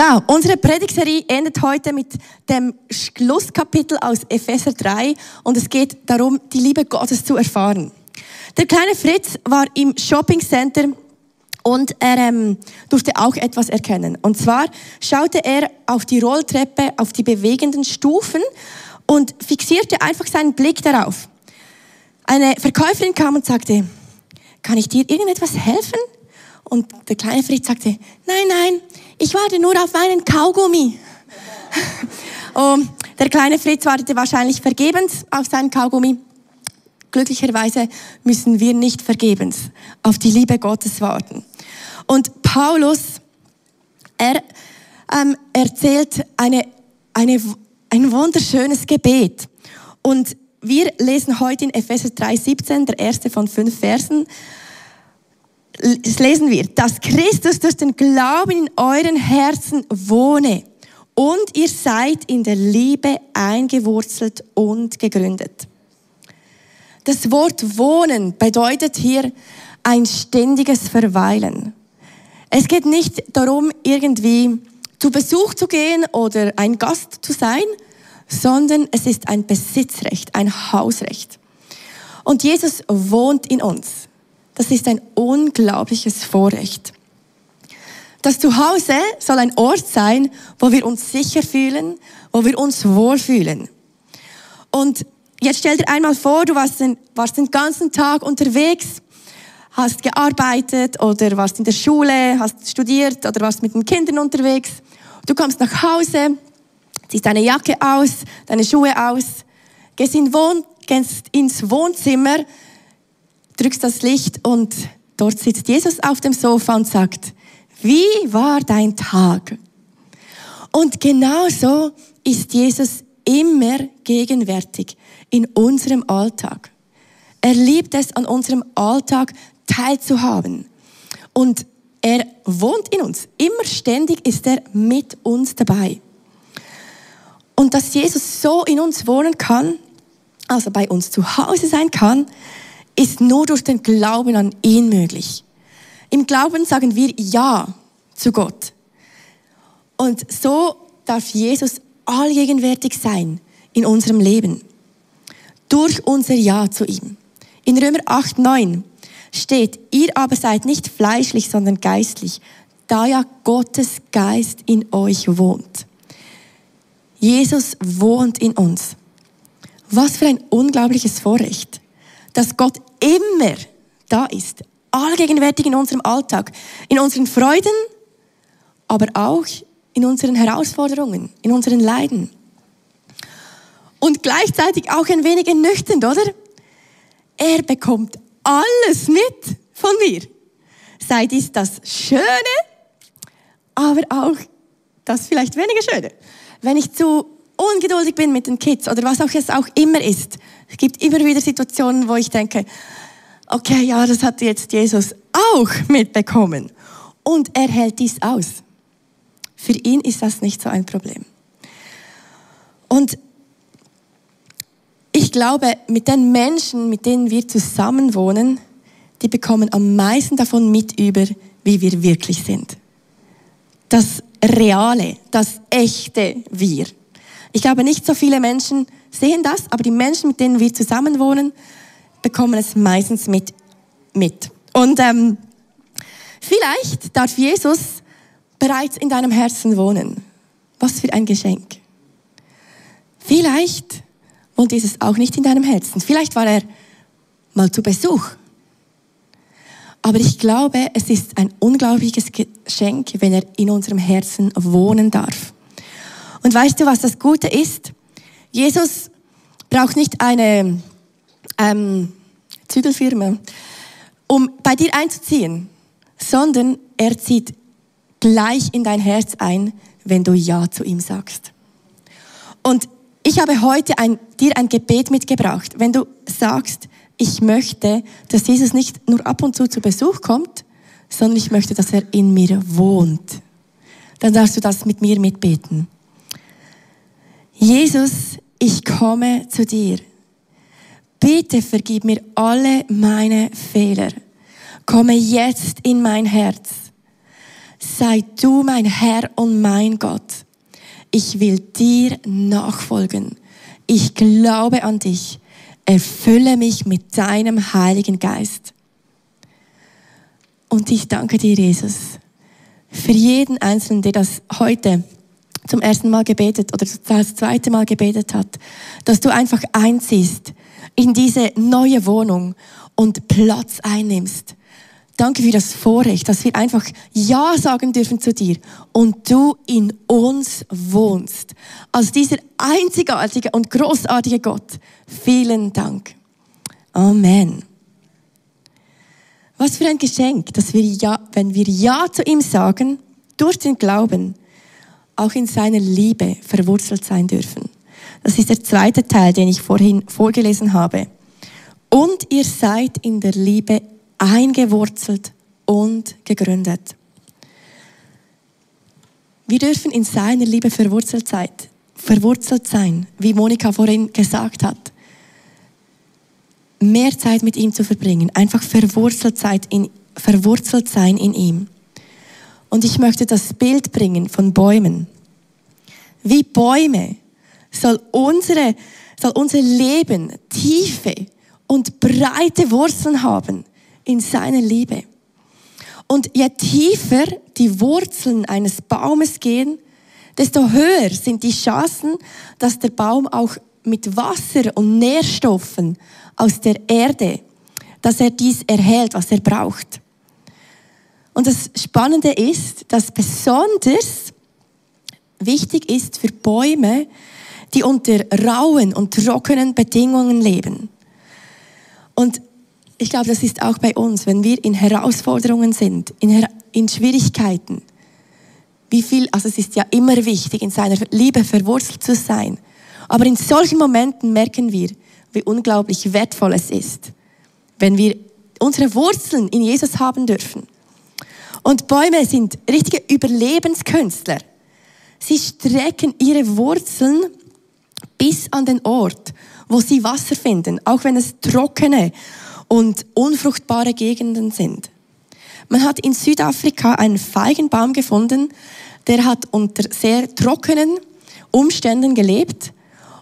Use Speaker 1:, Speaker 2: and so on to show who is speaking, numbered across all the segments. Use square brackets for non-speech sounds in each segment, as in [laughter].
Speaker 1: Ja, unsere Predigserie endet heute mit dem Schlusskapitel aus Epheser 3 und es geht darum, die Liebe Gottes zu erfahren. Der kleine Fritz war im Shoppingcenter und er ähm, durfte auch etwas erkennen. Und zwar schaute er auf die Rolltreppe, auf die bewegenden Stufen und fixierte einfach seinen Blick darauf. Eine Verkäuferin kam und sagte, kann ich dir irgendetwas helfen? Und der kleine Fritz sagte, nein, nein, ich warte nur auf meinen Kaugummi. oh, der kleine Fritz wartete wahrscheinlich vergebens auf seinen Kaugummi. Glücklicherweise müssen wir nicht vergebens auf die Liebe Gottes warten. Und Paulus, er ähm, erzählt eine, eine, ein wunderschönes Gebet. Und wir lesen heute in Epheser 3,17, der erste von fünf Versen, das lesen wir, dass Christus durch den Glauben in euren Herzen wohne und ihr seid in der Liebe eingewurzelt und gegründet. Das Wort wohnen bedeutet hier ein ständiges Verweilen. Es geht nicht darum, irgendwie zu Besuch zu gehen oder ein Gast zu sein, sondern es ist ein Besitzrecht, ein Hausrecht. Und Jesus wohnt in uns. Das ist ein unglaubliches Vorrecht. Das Zuhause soll ein Ort sein, wo wir uns sicher fühlen, wo wir uns wohlfühlen. Und jetzt stell dir einmal vor, du warst den, warst den ganzen Tag unterwegs, hast gearbeitet oder warst in der Schule, hast studiert oder warst mit den Kindern unterwegs. Du kommst nach Hause, ziehst deine Jacke aus, deine Schuhe aus, gehst, in Wohn gehst ins Wohnzimmer, drückst das Licht und dort sitzt Jesus auf dem Sofa und sagt, wie war dein Tag? Und genauso ist Jesus immer gegenwärtig in unserem Alltag. Er liebt es, an unserem Alltag teilzuhaben. Und er wohnt in uns. Immer ständig ist er mit uns dabei. Und dass Jesus so in uns wohnen kann, also bei uns zu Hause sein kann, ist nur durch den Glauben an ihn möglich. Im Glauben sagen wir Ja zu Gott. Und so darf Jesus allgegenwärtig sein in unserem Leben. Durch unser Ja zu ihm. In Römer 8, 9 steht, ihr aber seid nicht fleischlich, sondern geistlich, da ja Gottes Geist in euch wohnt. Jesus wohnt in uns. Was für ein unglaubliches Vorrecht, dass Gott immer da ist, allgegenwärtig in unserem Alltag, in unseren Freuden, aber auch in unseren Herausforderungen, in unseren Leiden. Und gleichzeitig auch ein wenig ernüchternd, oder? Er bekommt alles mit von mir. Sei dies das Schöne, aber auch das vielleicht weniger Schöne wenn ich zu ungeduldig bin mit den Kids oder was auch es auch immer ist. Es gibt immer wieder Situationen, wo ich denke, okay, ja, das hat jetzt Jesus auch mitbekommen. Und er hält dies aus. Für ihn ist das nicht so ein Problem. Und ich glaube, mit den Menschen, mit denen wir zusammen wohnen, die bekommen am meisten davon mit über, wie wir wirklich sind. Das reale, das echte Wir. Ich glaube, nicht so viele Menschen sehen das, aber die Menschen, mit denen wir zusammen wohnen, bekommen es meistens mit. mit. Und ähm, vielleicht darf Jesus bereits in deinem Herzen wohnen. Was für ein Geschenk. Vielleicht wohnt Jesus auch nicht in deinem Herzen. Vielleicht war er mal zu Besuch aber ich glaube, es ist ein unglaubliches Geschenk, wenn er in unserem Herzen wohnen darf. Und weißt du, was das Gute ist? Jesus braucht nicht eine ähm, Zügelfirma, um bei dir einzuziehen, sondern er zieht gleich in dein Herz ein, wenn du Ja zu ihm sagst. Und ich habe heute ein, dir ein Gebet mitgebracht. Wenn du sagst, ich möchte, dass Jesus nicht nur ab und zu zu Besuch kommt, sondern ich möchte, dass er in mir wohnt. Dann darfst du das mit mir mitbeten. Jesus, ich komme zu dir. Bitte vergib mir alle meine Fehler. Komme jetzt in mein Herz. sei du mein Herr und mein Gott. Ich will dir nachfolgen. Ich glaube an dich. Erfülle mich mit deinem Heiligen Geist. Und ich danke dir, Jesus, für jeden Einzelnen, der das heute zum ersten Mal gebetet oder das zweite Mal gebetet hat, dass du einfach einziehst in diese neue Wohnung und Platz einnimmst. Danke für das Vorrecht, dass wir einfach Ja sagen dürfen zu dir und du in uns wohnst. Als dieser einzigartige und großartige Gott. Vielen Dank. Amen. Was für ein Geschenk, dass wir ja, wenn wir Ja zu ihm sagen, durch den Glauben, auch in seiner Liebe verwurzelt sein dürfen. Das ist der zweite Teil, den ich vorhin vorgelesen habe. Und ihr seid in der Liebe eingewurzelt und gegründet. Wir dürfen in seiner Liebe verwurzelt sein, verwurzelt sein, wie Monika vorhin gesagt hat. Mehr Zeit mit ihm zu verbringen, einfach verwurzelt sein in, verwurzelt sein in ihm. Und ich möchte das Bild bringen von Bäumen. Wie Bäume soll, unsere, soll unser Leben tiefe und breite Wurzeln haben in seiner Liebe. Und je tiefer die Wurzeln eines Baumes gehen, desto höher sind die Chancen, dass der Baum auch mit Wasser und Nährstoffen aus der Erde, dass er dies erhält, was er braucht. Und das Spannende ist, dass besonders wichtig ist für Bäume, die unter rauen und trockenen Bedingungen leben. Und ich glaube, das ist auch bei uns, wenn wir in Herausforderungen sind, in, in Schwierigkeiten. Wie viel, also es ist ja immer wichtig, in seiner Liebe verwurzelt zu sein. Aber in solchen Momenten merken wir, wie unglaublich wertvoll es ist, wenn wir unsere Wurzeln in Jesus haben dürfen. Und Bäume sind richtige Überlebenskünstler. Sie strecken ihre Wurzeln bis an den Ort, wo sie Wasser finden, auch wenn es trockene und unfruchtbare Gegenden sind. Man hat in Südafrika einen Feigenbaum gefunden, der hat unter sehr trockenen Umständen gelebt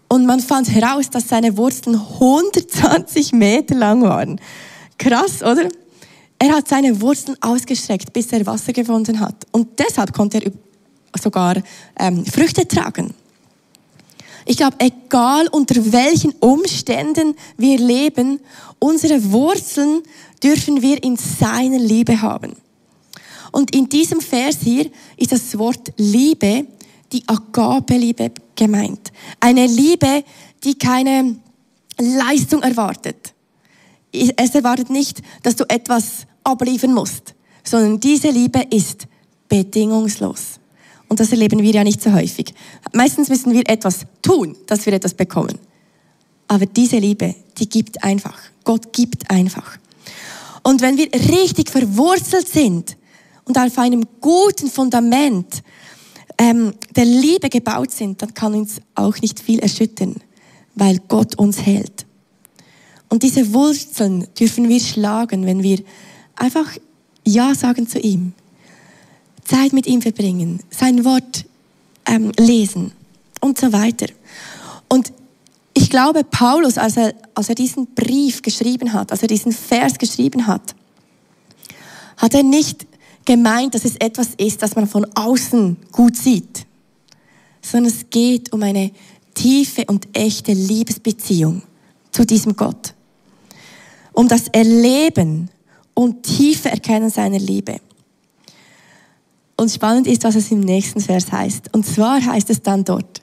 Speaker 1: und man fand heraus, dass seine Wurzeln 120 Meter lang waren. Krass, oder? Er hat seine Wurzeln ausgestreckt, bis er Wasser gefunden hat. Und deshalb konnte er sogar ähm, Früchte tragen. Ich glaube, egal unter welchen Umständen wir leben, unsere Wurzeln dürfen wir in seiner Liebe haben. Und in diesem Vers hier ist das Wort Liebe, die Agape-Liebe gemeint. Eine Liebe, die keine Leistung erwartet. Es erwartet nicht, dass du etwas abliefern musst, sondern diese Liebe ist bedingungslos. Und das erleben wir ja nicht so häufig. Meistens müssen wir etwas tun, dass wir etwas bekommen. Aber diese Liebe, die gibt einfach. Gott gibt einfach. Und wenn wir richtig verwurzelt sind und auf einem guten Fundament ähm, der Liebe gebaut sind, dann kann uns auch nicht viel erschüttern, weil Gott uns hält. Und diese Wurzeln dürfen wir schlagen, wenn wir einfach Ja sagen zu ihm. Zeit mit ihm verbringen, sein Wort ähm, lesen und so weiter. Und ich glaube, Paulus, als er, als er diesen Brief geschrieben hat, als er diesen Vers geschrieben hat, hat er nicht gemeint, dass es etwas ist, das man von außen gut sieht, sondern es geht um eine tiefe und echte Liebesbeziehung zu diesem Gott. Um das Erleben und tiefe Erkennen seiner Liebe. Und spannend ist, was es im nächsten Vers heißt. Und zwar heißt es dann dort,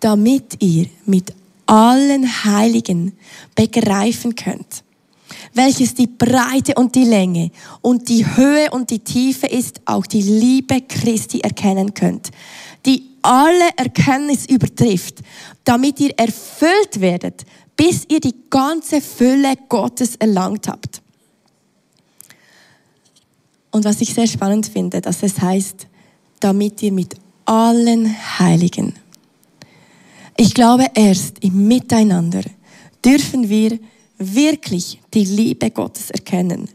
Speaker 1: damit ihr mit allen Heiligen begreifen könnt, welches die Breite und die Länge und die Höhe und die Tiefe ist, auch die Liebe Christi erkennen könnt, die alle Erkenntnis übertrifft, damit ihr erfüllt werdet, bis ihr die ganze Fülle Gottes erlangt habt. Und was ich sehr spannend finde, dass es heißt, damit ihr mit allen Heiligen. Ich glaube, erst im Miteinander dürfen wir wirklich die Liebe Gottes erkennen.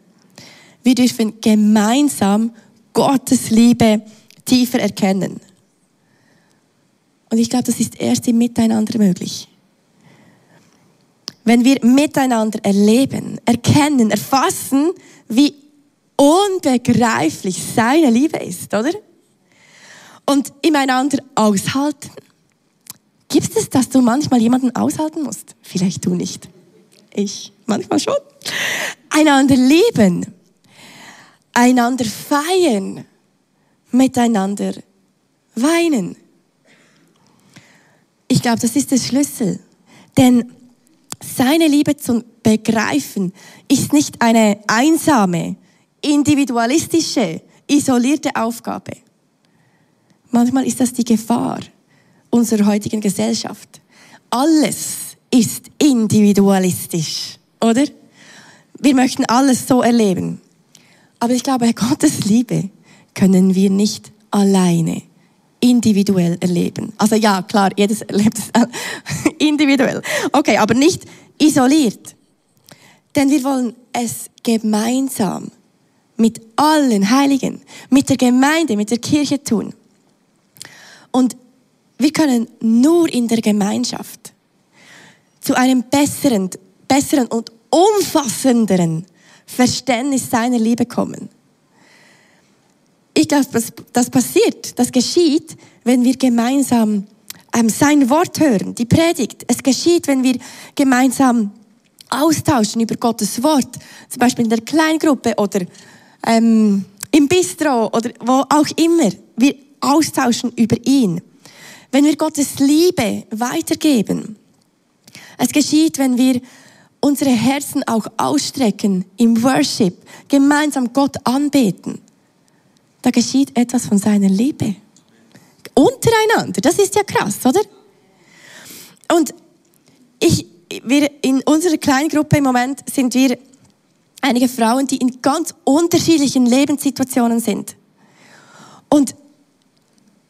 Speaker 1: Wir dürfen gemeinsam Gottes Liebe tiefer erkennen. Und ich glaube, das ist erst im Miteinander möglich. Wenn wir miteinander erleben, erkennen, erfassen, wie unbegreiflich seine Liebe ist, oder? Und im einander aushalten. Gibt es, dass du manchmal jemanden aushalten musst? Vielleicht du nicht. Ich manchmal schon. Einander lieben, einander feiern, miteinander weinen. Ich glaube, das ist der Schlüssel. Denn seine Liebe zu begreifen ist nicht eine einsame, individualistische, isolierte Aufgabe. Manchmal ist das die Gefahr unserer heutigen Gesellschaft. Alles ist individualistisch, oder? Wir möchten alles so erleben. Aber ich glaube, Gottes Liebe können wir nicht alleine individuell erleben. Also ja, klar, jedes erlebt es [laughs] individuell. Okay, aber nicht isoliert. Denn wir wollen es gemeinsam mit allen Heiligen, mit der Gemeinde, mit der Kirche tun. Und wir können nur in der Gemeinschaft zu einem besseren, besseren und umfassenderen Verständnis seiner Liebe kommen. Ich glaube, das, das passiert, das geschieht, wenn wir gemeinsam ähm, sein Wort hören, die Predigt. Es geschieht, wenn wir gemeinsam austauschen über Gottes Wort, zum Beispiel in der Kleingruppe oder ähm, im Bistro oder wo auch immer. Wir austauschen über ihn. Wenn wir Gottes Liebe weitergeben. Es geschieht, wenn wir unsere Herzen auch ausstrecken im Worship, gemeinsam Gott anbeten. Da geschieht etwas von seiner Liebe. Untereinander, das ist ja krass, oder? Und ich, wir in unserer kleinen Gruppe im Moment sind wir einige Frauen, die in ganz unterschiedlichen Lebenssituationen sind. Und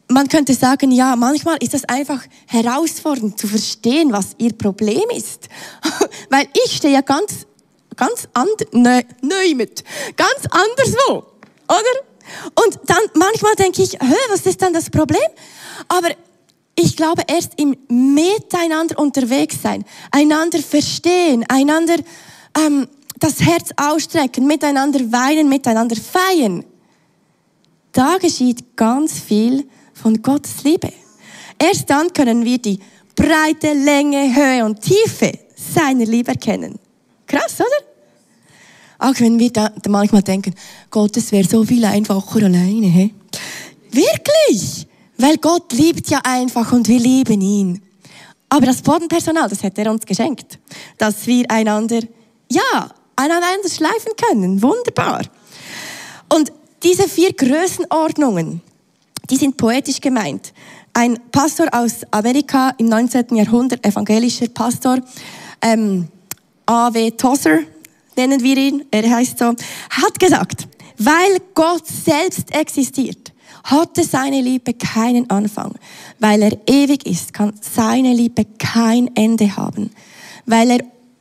Speaker 1: man könnte sagen, ja, manchmal ist das einfach herausfordernd zu verstehen, was ihr Problem ist. [laughs] Weil ich stehe ja ganz, ganz anders, neu, neu mit, ganz anderswo, oder? Und dann manchmal denke ich, was ist dann das Problem? Aber ich glaube, erst im Miteinander unterwegs sein, einander verstehen, einander ähm, das Herz ausstrecken, miteinander weinen, miteinander feiern, da geschieht ganz viel von Gottes Liebe. Erst dann können wir die Breite, Länge, Höhe und Tiefe seiner Liebe erkennen. Krass, oder? Auch wenn wir da manchmal denken, Gott, es wäre so viel einfacher alleine. He? Wirklich? Weil Gott liebt ja einfach und wir lieben ihn. Aber das Bodenpersonal, das hätte er uns geschenkt. Dass wir einander, ja, aneinander schleifen können. Wunderbar. Und diese vier Größenordnungen, die sind poetisch gemeint. Ein Pastor aus Amerika im 19. Jahrhundert, evangelischer Pastor, ähm, A.W. Tosser nennen wir ihn, er heißt so, hat gesagt, weil Gott selbst existiert, hatte seine Liebe keinen Anfang. Weil er ewig ist, kann seine Liebe kein Ende haben. Weil er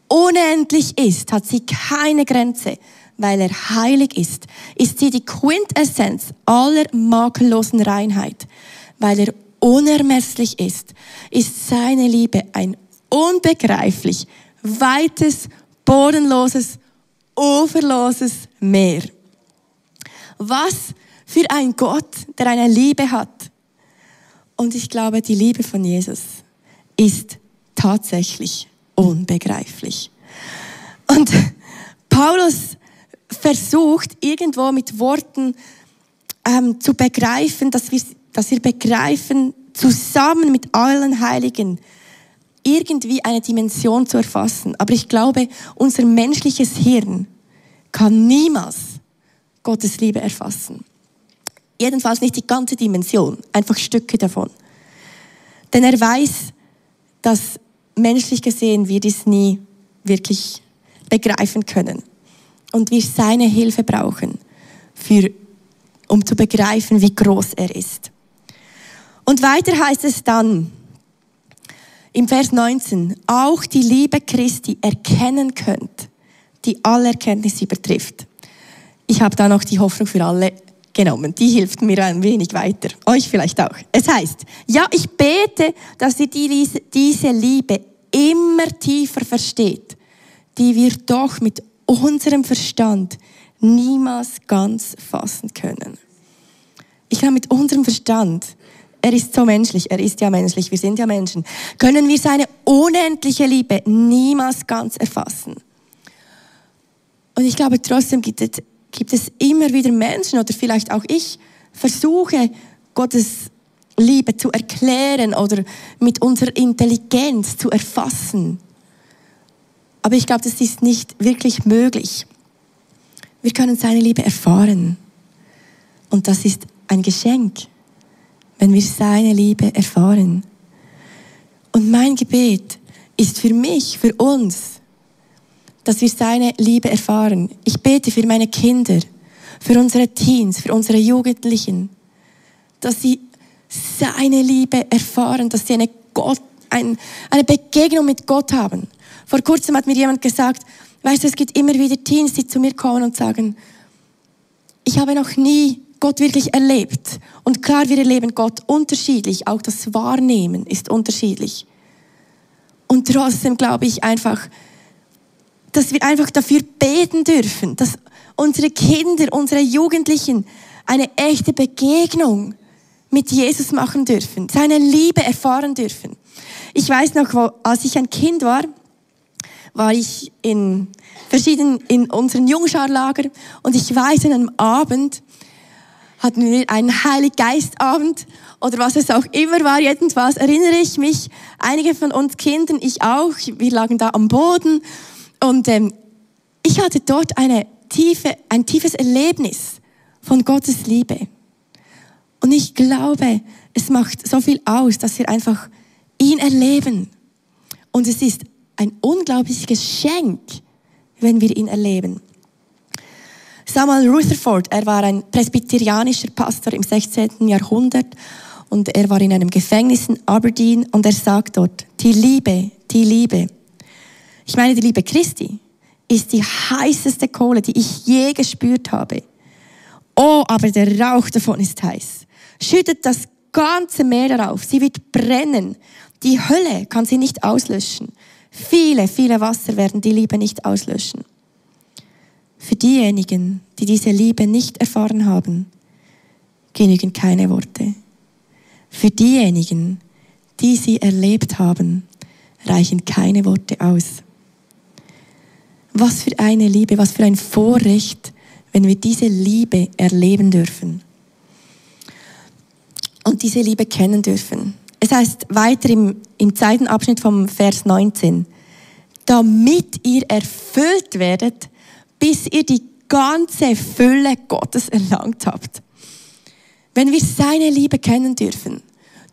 Speaker 1: unendlich ist, hat sie keine Grenze weil er heilig ist, ist sie die Quintessenz aller makellosen Reinheit. Weil er unermesslich ist, ist seine Liebe ein unbegreiflich, weites, bodenloses, uferloses Meer. Was für ein Gott, der eine Liebe hat. Und ich glaube, die Liebe von Jesus ist tatsächlich unbegreiflich. Und Paulus versucht, irgendwo mit Worten ähm, zu begreifen, dass wir, dass wir begreifen, zusammen mit allen Heiligen, irgendwie eine Dimension zu erfassen. Aber ich glaube, unser menschliches Hirn kann niemals Gottes Liebe erfassen. Jedenfalls nicht die ganze Dimension, einfach Stücke davon. Denn er weiß, dass menschlich gesehen wir dies nie wirklich begreifen können und wir seine Hilfe brauchen, für, um zu begreifen, wie groß er ist. Und weiter heißt es dann im Vers 19, auch die Liebe Christi erkennen könnt, die alle Erkenntnis übertrifft. Ich habe da noch die Hoffnung für alle genommen. Die hilft mir ein wenig weiter. Euch vielleicht auch. Es heißt, ja, ich bete, dass ihr diese Liebe immer tiefer versteht, die wir doch mit unserem Verstand niemals ganz fassen können. Ich glaube, mit unserem Verstand, er ist so menschlich, er ist ja menschlich, wir sind ja Menschen, können wir seine unendliche Liebe niemals ganz erfassen. Und ich glaube, trotzdem gibt es, gibt es immer wieder Menschen oder vielleicht auch ich, versuche Gottes Liebe zu erklären oder mit unserer Intelligenz zu erfassen. Aber ich glaube, das ist nicht wirklich möglich. Wir können seine Liebe erfahren. Und das ist ein Geschenk, wenn wir seine Liebe erfahren. Und mein Gebet ist für mich, für uns, dass wir seine Liebe erfahren. Ich bete für meine Kinder, für unsere Teens, für unsere Jugendlichen, dass sie seine Liebe erfahren, dass sie eine, Gott, ein, eine Begegnung mit Gott haben. Vor kurzem hat mir jemand gesagt, weißt du, es gibt immer wieder Teens, die zu mir kommen und sagen, ich habe noch nie Gott wirklich erlebt. Und klar, wir erleben Gott unterschiedlich. Auch das Wahrnehmen ist unterschiedlich. Und trotzdem glaube ich einfach, dass wir einfach dafür beten dürfen, dass unsere Kinder, unsere Jugendlichen eine echte Begegnung mit Jesus machen dürfen, seine Liebe erfahren dürfen. Ich weiß noch, als ich ein Kind war, war ich in verschiedenen, in unseren Jungscharlager und ich weiß, an einem Abend hatten wir einen Heiliggeistabend oder was es auch immer war. Jedenfalls erinnere ich mich, einige von uns Kindern, ich auch, wir lagen da am Boden und ähm, ich hatte dort eine tiefe, ein tiefes Erlebnis von Gottes Liebe. Und ich glaube, es macht so viel aus, dass wir einfach ihn erleben. Und es ist ein unglaubliches Geschenk, wenn wir ihn erleben. Samuel Rutherford, er war ein presbyterianischer Pastor im 16. Jahrhundert und er war in einem Gefängnis in Aberdeen und er sagt dort, die Liebe, die Liebe. Ich meine, die Liebe Christi ist die heißeste Kohle, die ich je gespürt habe. Oh, aber der Rauch davon ist heiß. Schüttet das ganze Meer darauf. Sie wird brennen. Die Hölle kann sie nicht auslöschen. Viele, viele Wasser werden die Liebe nicht auslöschen. Für diejenigen, die diese Liebe nicht erfahren haben, genügen keine Worte. Für diejenigen, die sie erlebt haben, reichen keine Worte aus. Was für eine Liebe, was für ein Vorrecht, wenn wir diese Liebe erleben dürfen und diese Liebe kennen dürfen. Es heißt weiter im, im zweiten Abschnitt vom Vers 19, damit ihr erfüllt werdet bis ihr die ganze Fülle Gottes erlangt habt. Wenn wir seine Liebe kennen dürfen,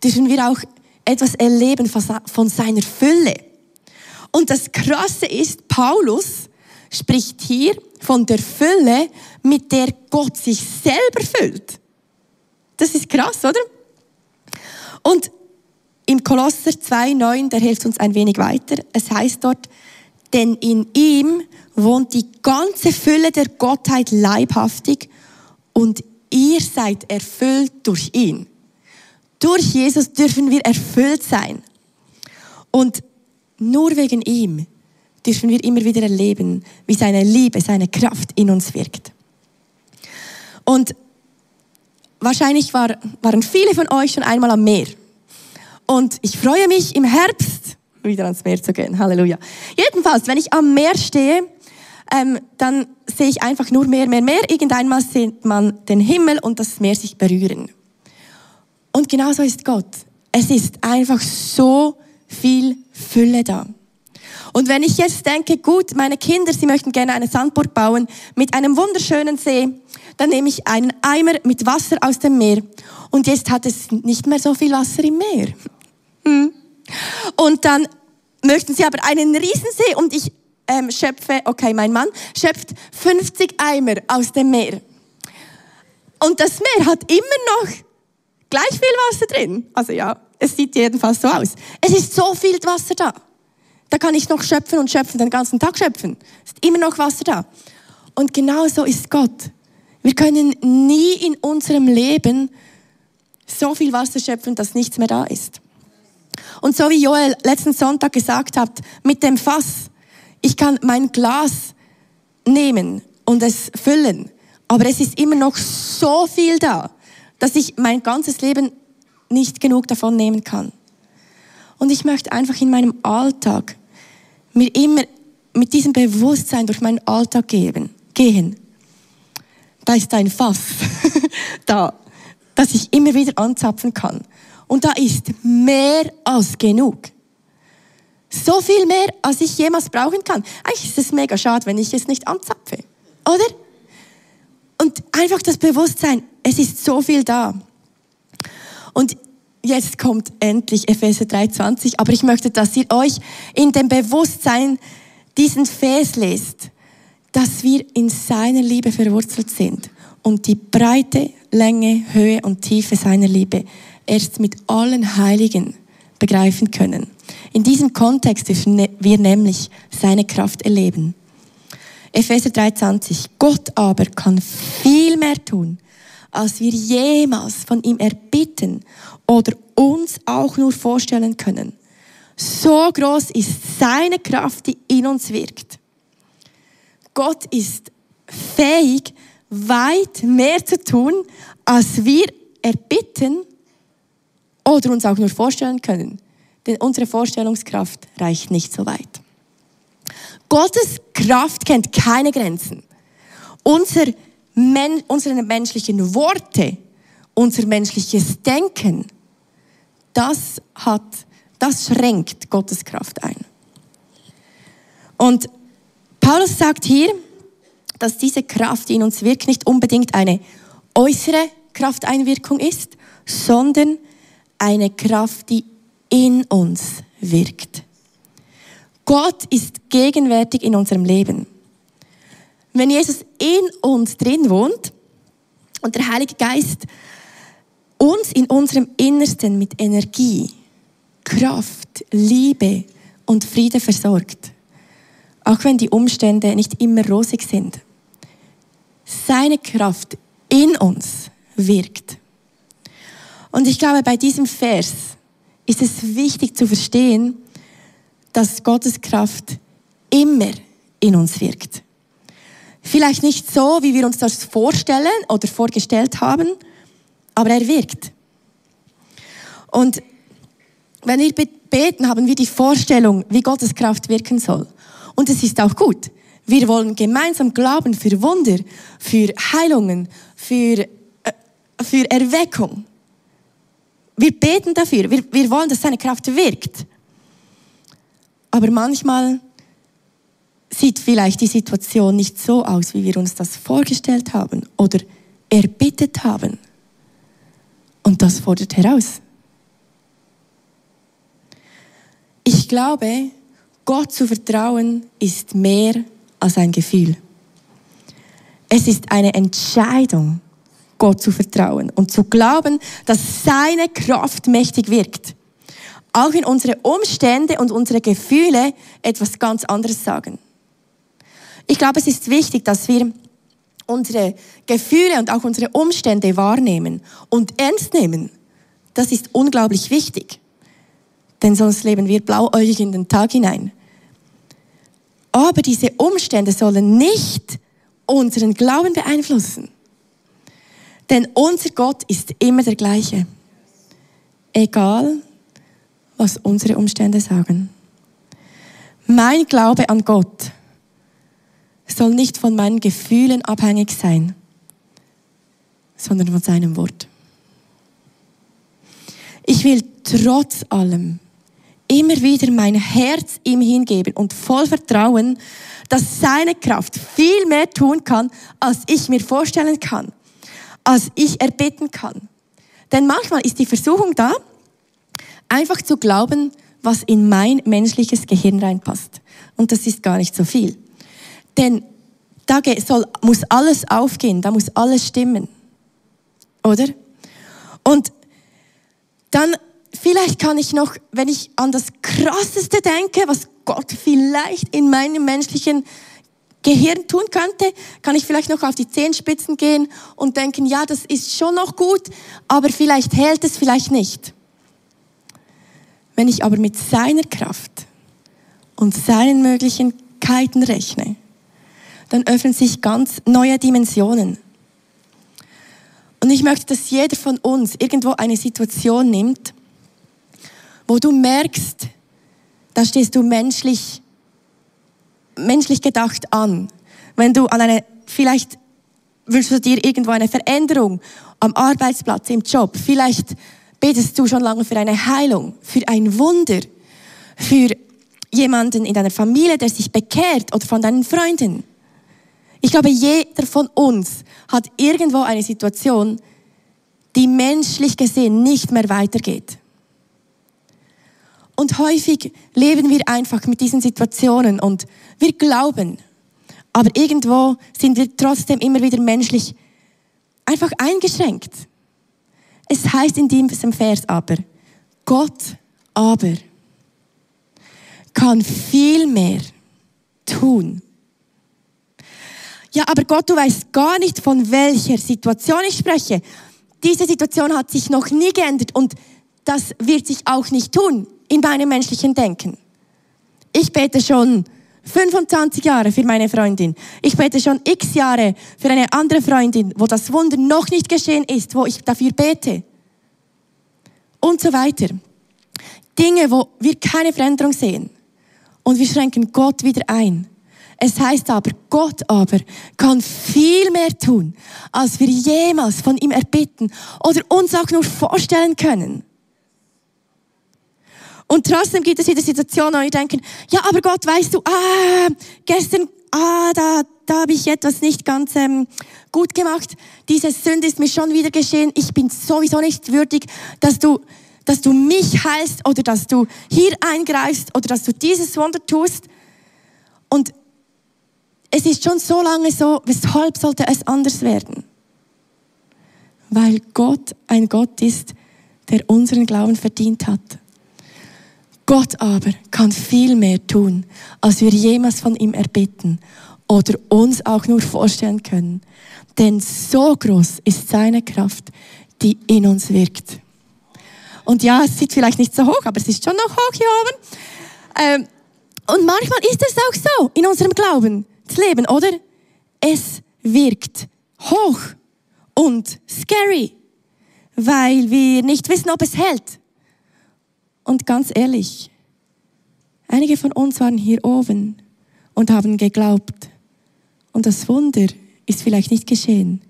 Speaker 1: dürfen wir auch etwas erleben von seiner Fülle. Und das Krasse ist, Paulus spricht hier von der Fülle, mit der Gott sich selber füllt. Das ist krass, oder? Und im Kolosser 2,9, der hilft uns ein wenig weiter. Es heißt dort, denn in ihm wohnt die ganze Fülle der Gottheit leibhaftig und ihr seid erfüllt durch ihn. Durch Jesus dürfen wir erfüllt sein. Und nur wegen ihm dürfen wir immer wieder erleben, wie seine Liebe, seine Kraft in uns wirkt. Und wahrscheinlich war, waren viele von euch schon einmal am Meer. Und ich freue mich im Herbst wieder ans Meer zu gehen. Halleluja. Jedenfalls, wenn ich am Meer stehe, ähm, dann sehe ich einfach nur mehr, mehr, mehr. Irgendeinmal sieht man den Himmel und das Meer sich berühren. Und genauso ist Gott. Es ist einfach so viel Fülle da. Und wenn ich jetzt denke, gut, meine Kinder, sie möchten gerne eine Sandburg bauen mit einem wunderschönen See, dann nehme ich einen Eimer mit Wasser aus dem Meer. Und jetzt hat es nicht mehr so viel Wasser im Meer. Hm. Und dann möchten sie aber einen Riesensee und ich ähm, schöpfe, okay, mein Mann schöpft 50 Eimer aus dem Meer. Und das Meer hat immer noch gleich viel Wasser drin. Also ja, es sieht jedenfalls so aus. Es ist so viel Wasser da. Da kann ich noch schöpfen und schöpfen, den ganzen Tag schöpfen. Es ist immer noch Wasser da. Und genau so ist Gott. Wir können nie in unserem Leben so viel Wasser schöpfen, dass nichts mehr da ist. Und so wie Joel letzten Sonntag gesagt hat, mit dem Fass, ich kann mein Glas nehmen und es füllen, aber es ist immer noch so viel da, dass ich mein ganzes Leben nicht genug davon nehmen kann. Und ich möchte einfach in meinem Alltag mir immer mit diesem Bewusstsein durch meinen Alltag geben, gehen. Da ist ein Fass [laughs] da, das ich immer wieder anzapfen kann. Und da ist mehr als genug. So viel mehr, als ich jemals brauchen kann. Eigentlich ist es mega schade, wenn ich es nicht anzapfe. Oder? Und einfach das Bewusstsein, es ist so viel da. Und jetzt kommt endlich Epheser 3,20, aber ich möchte, dass ihr euch in dem Bewusstsein diesen Vers lest, dass wir in seiner Liebe verwurzelt sind und die Breite, Länge, Höhe und Tiefe seiner Liebe erst mit allen Heiligen begreifen können. In diesem Kontext dürfen ne-, wir nämlich seine Kraft erleben. Epheser 3,20. Gott aber kann viel mehr tun, als wir jemals von ihm erbitten oder uns auch nur vorstellen können. So groß ist seine Kraft, die in uns wirkt. Gott ist fähig, weit mehr zu tun, als wir erbitten oder uns auch nur vorstellen können. Denn unsere Vorstellungskraft reicht nicht so weit. Gottes Kraft kennt keine Grenzen. Unser, men unsere menschlichen Worte, unser menschliches Denken, das hat, das schränkt Gottes Kraft ein. Und Paulus sagt hier, dass diese Kraft, die in uns wirkt, nicht unbedingt eine äußere Krafteinwirkung ist, sondern eine Kraft, die in uns wirkt. Gott ist gegenwärtig in unserem Leben. Wenn Jesus in uns drin wohnt und der Heilige Geist uns in unserem Innersten mit Energie, Kraft, Liebe und Friede versorgt, auch wenn die Umstände nicht immer rosig sind, seine Kraft in uns wirkt. Und ich glaube, bei diesem Vers ist es wichtig zu verstehen, dass Gottes Kraft immer in uns wirkt. Vielleicht nicht so, wie wir uns das vorstellen oder vorgestellt haben, aber er wirkt. Und wenn wir beten, haben wir die Vorstellung, wie Gottes Kraft wirken soll. Und es ist auch gut. Wir wollen gemeinsam glauben für Wunder, für Heilungen, für, äh, für Erweckung. Wir beten dafür. Wir, wir wollen, dass seine Kraft wirkt. Aber manchmal sieht vielleicht die Situation nicht so aus, wie wir uns das vorgestellt haben oder erbittet haben. Und das fordert heraus. Ich glaube, Gott zu vertrauen ist mehr als ein Gefühl. Es ist eine Entscheidung, Gott zu vertrauen und zu glauben, dass seine Kraft mächtig wirkt auch wenn unsere Umstände und unsere Gefühle etwas ganz anderes sagen. Ich glaube, es ist wichtig, dass wir unsere Gefühle und auch unsere Umstände wahrnehmen und ernst nehmen. Das ist unglaublich wichtig. Denn sonst leben wir blauäugig in den Tag hinein. Aber diese Umstände sollen nicht unseren Glauben beeinflussen. Denn unser Gott ist immer der gleiche. Egal, was unsere Umstände sagen. Mein Glaube an Gott soll nicht von meinen Gefühlen abhängig sein, sondern von seinem Wort. Ich will trotz allem immer wieder mein Herz ihm hingeben und voll Vertrauen, dass seine Kraft viel mehr tun kann, als ich mir vorstellen kann, als ich erbitten kann. Denn manchmal ist die Versuchung da, Einfach zu glauben, was in mein menschliches Gehirn reinpasst. Und das ist gar nicht so viel. Denn da soll, muss alles aufgehen, da muss alles stimmen. Oder? Und dann, vielleicht kann ich noch, wenn ich an das Krasseste denke, was Gott vielleicht in meinem menschlichen Gehirn tun könnte, kann ich vielleicht noch auf die Zehenspitzen gehen und denken, ja, das ist schon noch gut, aber vielleicht hält es, vielleicht nicht. Wenn ich aber mit seiner Kraft und seinen Möglichkeiten rechne, dann öffnen sich ganz neue Dimensionen. Und ich möchte, dass jeder von uns irgendwo eine Situation nimmt, wo du merkst, da stehst du menschlich, menschlich gedacht an. Wenn du an eine, vielleicht wünschst du dir irgendwo eine Veränderung am Arbeitsplatz, im Job, vielleicht betest du schon lange für eine Heilung, für ein Wunder, für jemanden in deiner Familie, der sich bekehrt oder von deinen Freunden. Ich glaube, jeder von uns hat irgendwo eine Situation, die menschlich gesehen nicht mehr weitergeht. Und häufig leben wir einfach mit diesen Situationen und wir glauben, aber irgendwo sind wir trotzdem immer wieder menschlich einfach eingeschränkt. Es heißt in diesem Vers aber, Gott aber kann viel mehr tun. Ja, aber Gott, du weißt gar nicht, von welcher Situation ich spreche. Diese Situation hat sich noch nie geändert und das wird sich auch nicht tun in meinem menschlichen Denken. Ich bete schon 25 Jahre für meine Freundin. Ich bete schon x Jahre für eine andere Freundin, wo das Wunder noch nicht geschehen ist, wo ich dafür bete. Und so weiter. Dinge, wo wir keine Veränderung sehen. Und wir schränken Gott wieder ein. Es heißt aber, Gott aber kann viel mehr tun, als wir jemals von ihm erbitten oder uns auch nur vorstellen können. Und trotzdem gibt es wieder Situationen, wo wir denken, ja, aber Gott, weißt du, ah, gestern, ah, da, da habe ich etwas nicht ganz ähm, gut gemacht. Diese Sünde ist mir schon wieder geschehen. Ich bin sowieso nicht würdig, dass du, dass du mich heilst oder dass du hier eingreifst oder dass du dieses Wunder tust. Und es ist schon so lange so, weshalb sollte es anders werden? Weil Gott ein Gott ist, der unseren Glauben verdient hat. Gott aber kann viel mehr tun, als wir jemals von ihm erbitten oder uns auch nur vorstellen können. Denn so groß ist seine Kraft, die in uns wirkt. Und ja, es sieht vielleicht nicht so hoch, aber es ist schon noch hoch hier oben. Ähm, und manchmal ist es auch so in unserem Glauben, das Leben, oder? Es wirkt hoch und scary, weil wir nicht wissen, ob es hält. Und ganz ehrlich, einige von uns waren hier oben und haben geglaubt. Und das Wunder ist vielleicht nicht geschehen.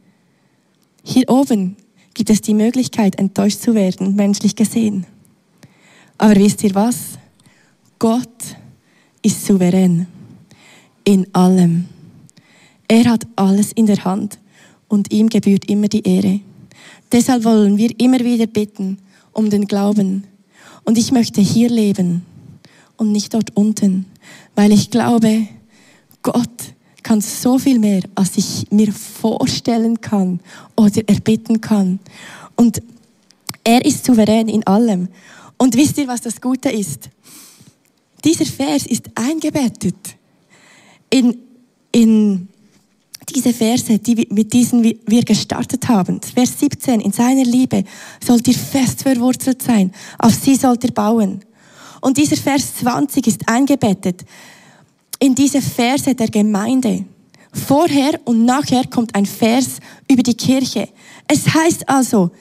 Speaker 1: Hier oben gibt es die Möglichkeit, enttäuscht zu werden, menschlich gesehen. Aber wisst ihr was? Gott ist souverän in allem. Er hat alles in der Hand und ihm gebührt immer die Ehre. Deshalb wollen wir immer wieder bitten um den Glauben, und ich möchte hier leben und nicht dort unten, weil ich glaube, Gott kann so viel mehr, als ich mir vorstellen kann oder erbitten kann. Und er ist souverän in allem. Und wisst ihr, was das Gute ist? Dieser Vers ist eingebettet in, in diese Verse, die, mit diesen wir gestartet haben, Vers 17, in seiner Liebe sollt ihr fest verwurzelt sein, auf sie sollt ihr bauen. Und dieser Vers 20 ist eingebettet in diese Verse der Gemeinde. Vorher und nachher kommt ein Vers über die Kirche. Es heißt also,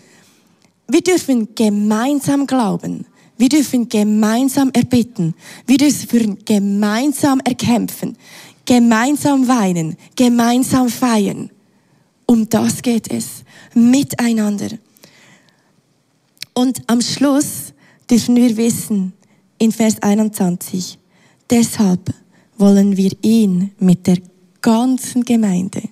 Speaker 1: wir dürfen gemeinsam glauben. Wir dürfen gemeinsam erbitten. Wir dürfen gemeinsam erkämpfen gemeinsam weinen, gemeinsam feiern. Um das geht es. Miteinander. Und am Schluss dürfen wir wissen, in Vers 21, deshalb wollen wir ihn mit der ganzen Gemeinde,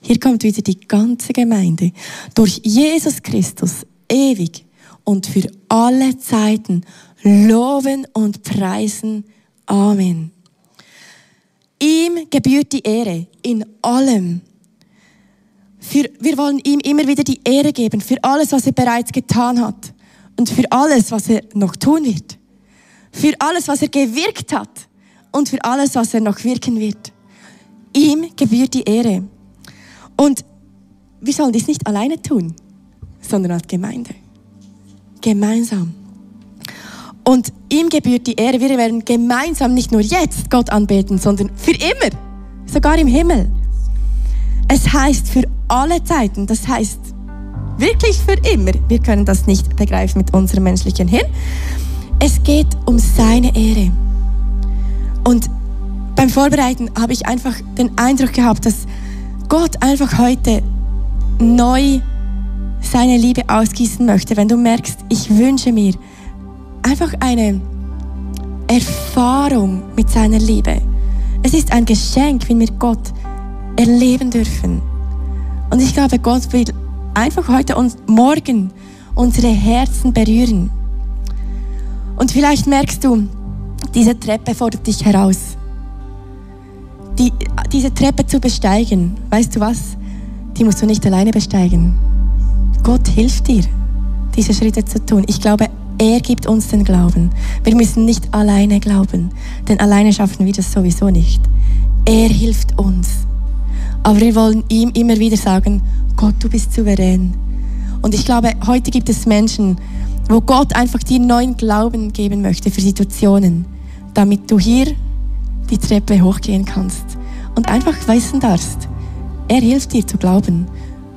Speaker 1: hier kommt wieder die ganze Gemeinde, durch Jesus Christus ewig und für alle Zeiten loben und preisen. Amen. Ihm gebührt die Ehre in allem. Für, wir wollen ihm immer wieder die Ehre geben für alles, was er bereits getan hat und für alles, was er noch tun wird. Für alles, was er gewirkt hat und für alles, was er noch wirken wird. ihm gebührt die Ehre. Und wir sollen dies nicht alleine tun, sondern als Gemeinde. Gemeinsam. Und ihm gebührt die Ehre. Wir werden gemeinsam nicht nur jetzt Gott anbeten, sondern für immer. Sogar im Himmel. Es heißt für alle Zeiten. Das heißt wirklich für immer. Wir können das nicht begreifen mit unserem menschlichen Hirn. Es geht um seine Ehre. Und beim Vorbereiten habe ich einfach den Eindruck gehabt, dass Gott einfach heute neu seine Liebe ausgießen möchte. Wenn du merkst, ich wünsche mir, einfach eine Erfahrung mit seiner Liebe. Es ist ein Geschenk, wenn wir Gott erleben dürfen. Und ich glaube, Gott will einfach heute und morgen unsere Herzen berühren. Und vielleicht merkst du, diese Treppe fordert dich heraus. Die, diese Treppe zu besteigen, weißt du was? Die musst du nicht alleine besteigen. Gott hilft dir, diese Schritte zu tun. Ich glaube, er gibt uns den Glauben. Wir müssen nicht alleine glauben, denn alleine schaffen wir das sowieso nicht. Er hilft uns. Aber wir wollen ihm immer wieder sagen, Gott, du bist souverän. Und ich glaube, heute gibt es Menschen, wo Gott einfach dir neuen Glauben geben möchte für Situationen, damit du hier die Treppe hochgehen kannst und einfach wissen darfst, er hilft dir zu glauben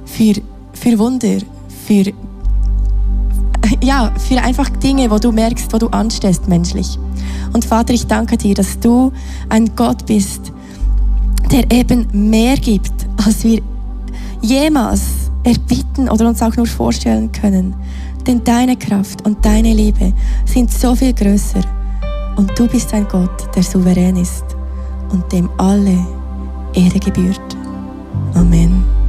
Speaker 1: für, für Wunder, für ja, für einfach Dinge, wo du merkst, wo du anstehst menschlich. Und Vater, ich danke dir, dass du ein Gott bist, der eben mehr gibt, als wir jemals erbitten oder uns auch nur vorstellen können. Denn deine Kraft und deine Liebe sind so viel größer. Und du bist ein Gott, der souverän ist und dem alle Ehre gebührt. Amen.